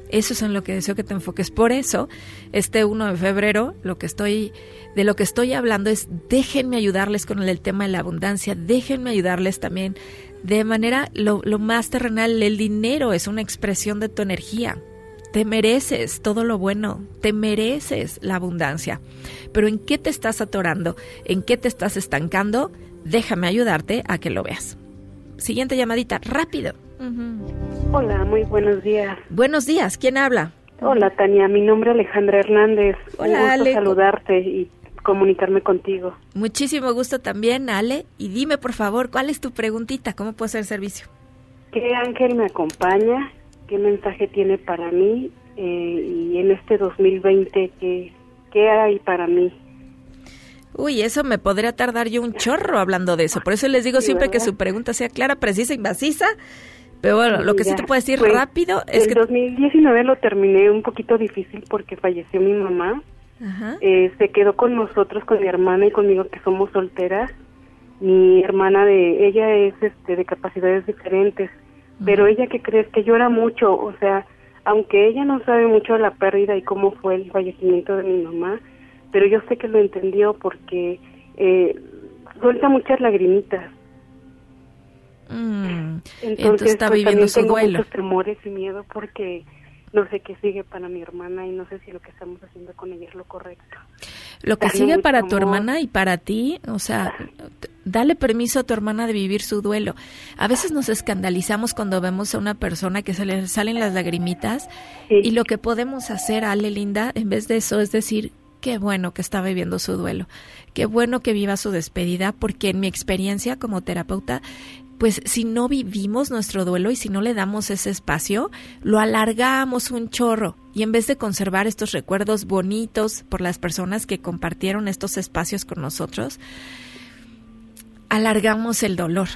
Eso es en lo que deseo que te enfoques. Por eso, este 1 de febrero, lo que estoy, de lo que estoy hablando es déjenme ayudarles con el tema de la abundancia, déjenme ayudarles también de manera lo, lo más terrenal. El dinero es una expresión de tu energía. Te mereces todo lo bueno, te mereces la abundancia. Pero ¿en qué te estás atorando? ¿En qué te estás estancando? Déjame ayudarte a que lo veas. Siguiente llamadita, rápido. Hola, muy buenos días. Buenos días, ¿quién habla? Hola, Tania. Mi nombre es Alejandra Hernández. Hola, Un gusto Ale. saludarte y comunicarme contigo. Muchísimo gusto también, Ale. Y dime, por favor, ¿cuál es tu preguntita? ¿Cómo puedo hacer servicio? ¿Qué ángel me acompaña? ¿Qué mensaje tiene para mí? Eh, y en este 2020, ¿qué, ¿qué hay para mí? Uy, eso me podría tardar yo un chorro hablando de eso. Por eso les digo Sí, siempre que su pregunta sea clara, precisa y macisa. Pero bueno, lo que sí te puedo decir Pues, rápido es el que... 2019 lo terminé un poquito difícil porque falleció mi mamá. Ajá. Eh, se quedó con nosotros, con mi hermana y conmigo que somos solteras. Mi hermana de ella es este, de capacidades diferentes, pero ella que crees que llora mucho, o sea, aunque ella no sabe mucho de la pérdida y cómo fue el fallecimiento de mi mamá, pero yo sé que lo entendió porque eh, suelta muchas lagrimitas. Mm, Entonces, entonces está pues, viviendo su tengo duelo. muchos temores y miedo porque no sé qué sigue para mi hermana y no sé si lo que estamos haciendo con ella es lo correcto. Lo que sigue para tu hermana y para ti, o sea, dale permiso a tu hermana de vivir su duelo. A veces nos escandalizamos cuando vemos a una persona que se le salen las lagrimitas y lo que podemos hacer, Ale Linda, en vez de eso es decir, qué bueno que está viviendo su duelo, qué bueno que viva su despedida, porque en mi experiencia como terapeuta, pues si no vivimos nuestro duelo y si no le damos ese espacio, lo alargamos un chorro. Y en vez de conservar estos recuerdos bonitos por las personas que compartieron estos espacios con nosotros, alargamos el dolor.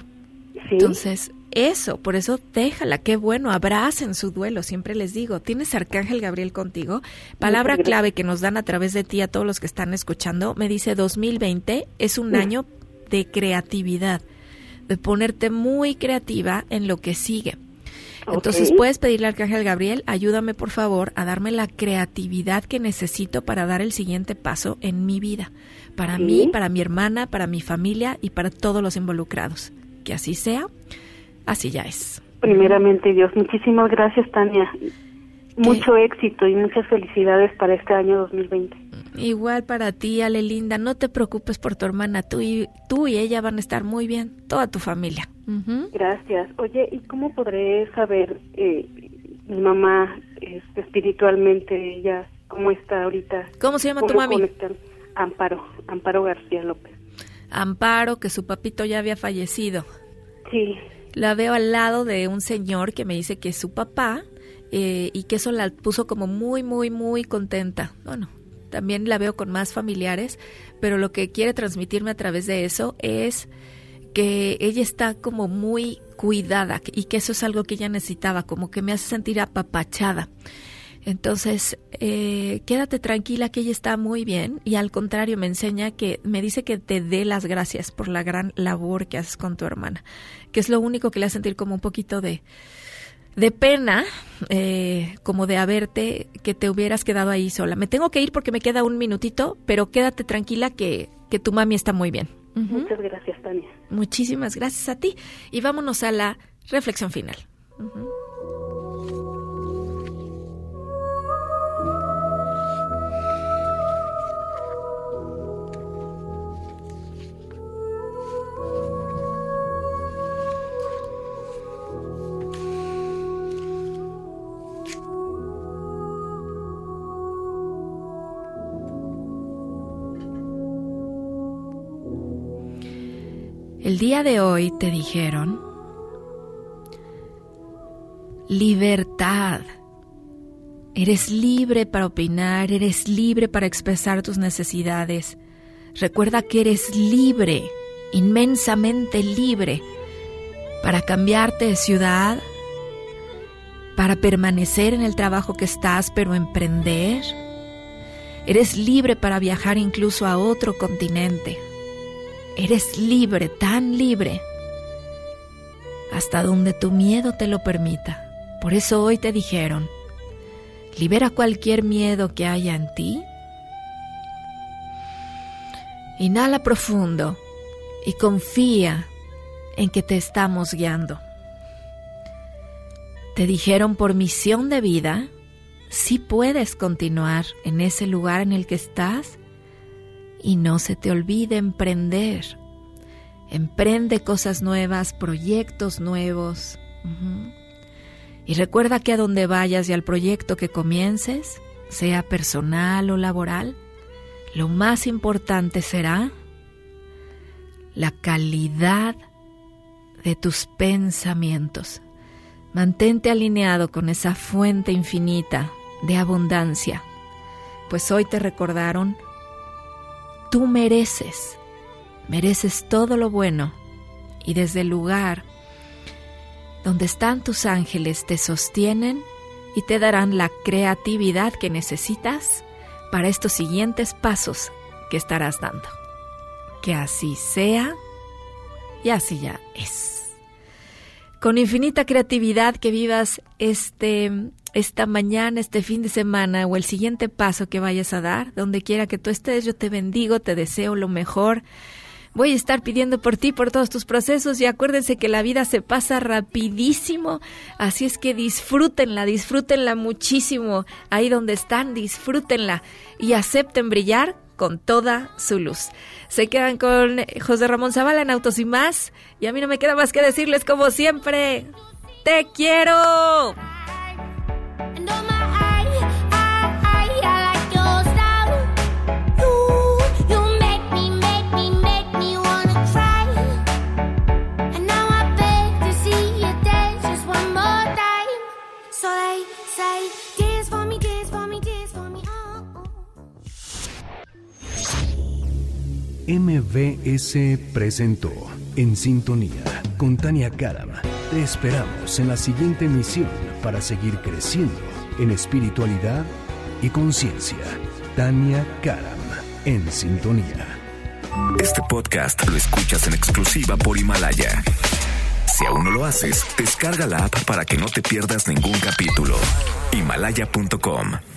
Entonces, eso, por eso déjala, qué bueno, abracen su duelo, siempre les digo, tienes Arcángel Gabriel contigo, palabra clave que nos dan a través de ti a todos los que están escuchando, me dice 2020 es un año de creatividad, ponerte muy creativa en lo que sigue. Entonces puedes pedirle al Arcángel Gabriel, ayúdame por favor a darme la creatividad que necesito para dar el siguiente paso en mi vida, para Sí. mí, para mi hermana, para mi familia y para todos los involucrados. Que así sea, así ya es. Primeramente, Dios, muchísimas gracias, Tania. Mucho éxito y muchas felicidades para este año 2020. Igual para ti, Ale Linda, no te preocupes por tu hermana, tú y, tú y ella van a estar muy bien, toda tu familia. Ujú. Gracias. Oye, ¿y cómo podré saber eh, mi mamá este, espiritualmente, ella, cómo está ahorita? ¿Cómo se llama tu ¿Cómo mami? Amparo, Amparo García López. Amparo, que su papito ya había fallecido. Sí. La veo al lado de un señor que me dice que es su papá eh, y que eso la puso como muy, muy, muy contenta. Bueno, también la veo con más familiares, pero lo que quiere transmitirme a través de eso es que ella está como muy cuidada y que eso es algo que ella necesitaba, como que me hace sentir apapachada. Entonces, eh, quédate tranquila que ella está muy bien y al contrario me enseña que, me dice que te dé las gracias por la gran labor que haces con tu hermana, que es lo único que le hace sentir como un poquito de, de pena, eh, como de haberte, que te hubieras quedado ahí sola. Me tengo que ir porque me queda un minutito, pero quédate tranquila que, que tu mami está muy bien. Muchas gracias, Tania. Muchísimas gracias a ti. Y vámonos a la reflexión final. El día de hoy te dijeron libertad. Eres libre para opinar, eres libre para expresar tus necesidades. Recuerda que eres libre, inmensamente libre, para cambiarte de ciudad, para permanecer en el trabajo que estás, pero emprender. Eres libre para viajar incluso a otro continente. Eres libre, tan libre, hasta donde tu miedo te lo permita. Por eso hoy te dijeron, libera cualquier miedo que haya en ti. Inhala profundo y confía en que te estamos guiando. Te dijeron por misión de vida, si puedes continuar en ese lugar en el que estás y no se te olvide emprender. Emprende cosas nuevas, proyectos nuevos. Y recuerda que a donde vayas y al proyecto que comiences, sea personal o laboral, lo más importante será la calidad de tus pensamientos. Mantente alineado con esa fuente infinita de abundancia, pues hoy te recordaron, tú mereces, mereces todo lo bueno y desde el lugar donde están tus ángeles te sostienen y te darán la creatividad que necesitas para estos siguientes pasos que estarás dando. Que así sea y así ya es. Con infinita creatividad que vivas este esta mañana, este fin de semana o el siguiente paso que vayas a dar, donde quiera que tú estés, yo te bendigo, te deseo lo mejor. Voy a estar pidiendo por ti, por todos tus procesos y acuérdense que la vida se pasa rapidísimo, así es que disfrútenla, disfrútenla muchísimo. Ahí donde están, disfrútenla y acepten brillar con toda su luz. Se quedan con José Ramón Zavala en Autos y más y a mí no me queda más que decirles como siempre, te quiero. MBS presentó En Sintonía con Tania Karam. Te esperamos en la siguiente emisión para seguir creciendo en espiritualidad y conciencia. Tania Karam en Sintonía. Este podcast lo escuchas en exclusiva por Himalaya. Si aún no lo haces, descarga la app para que no te pierdas ningún capítulo. Himalaya.com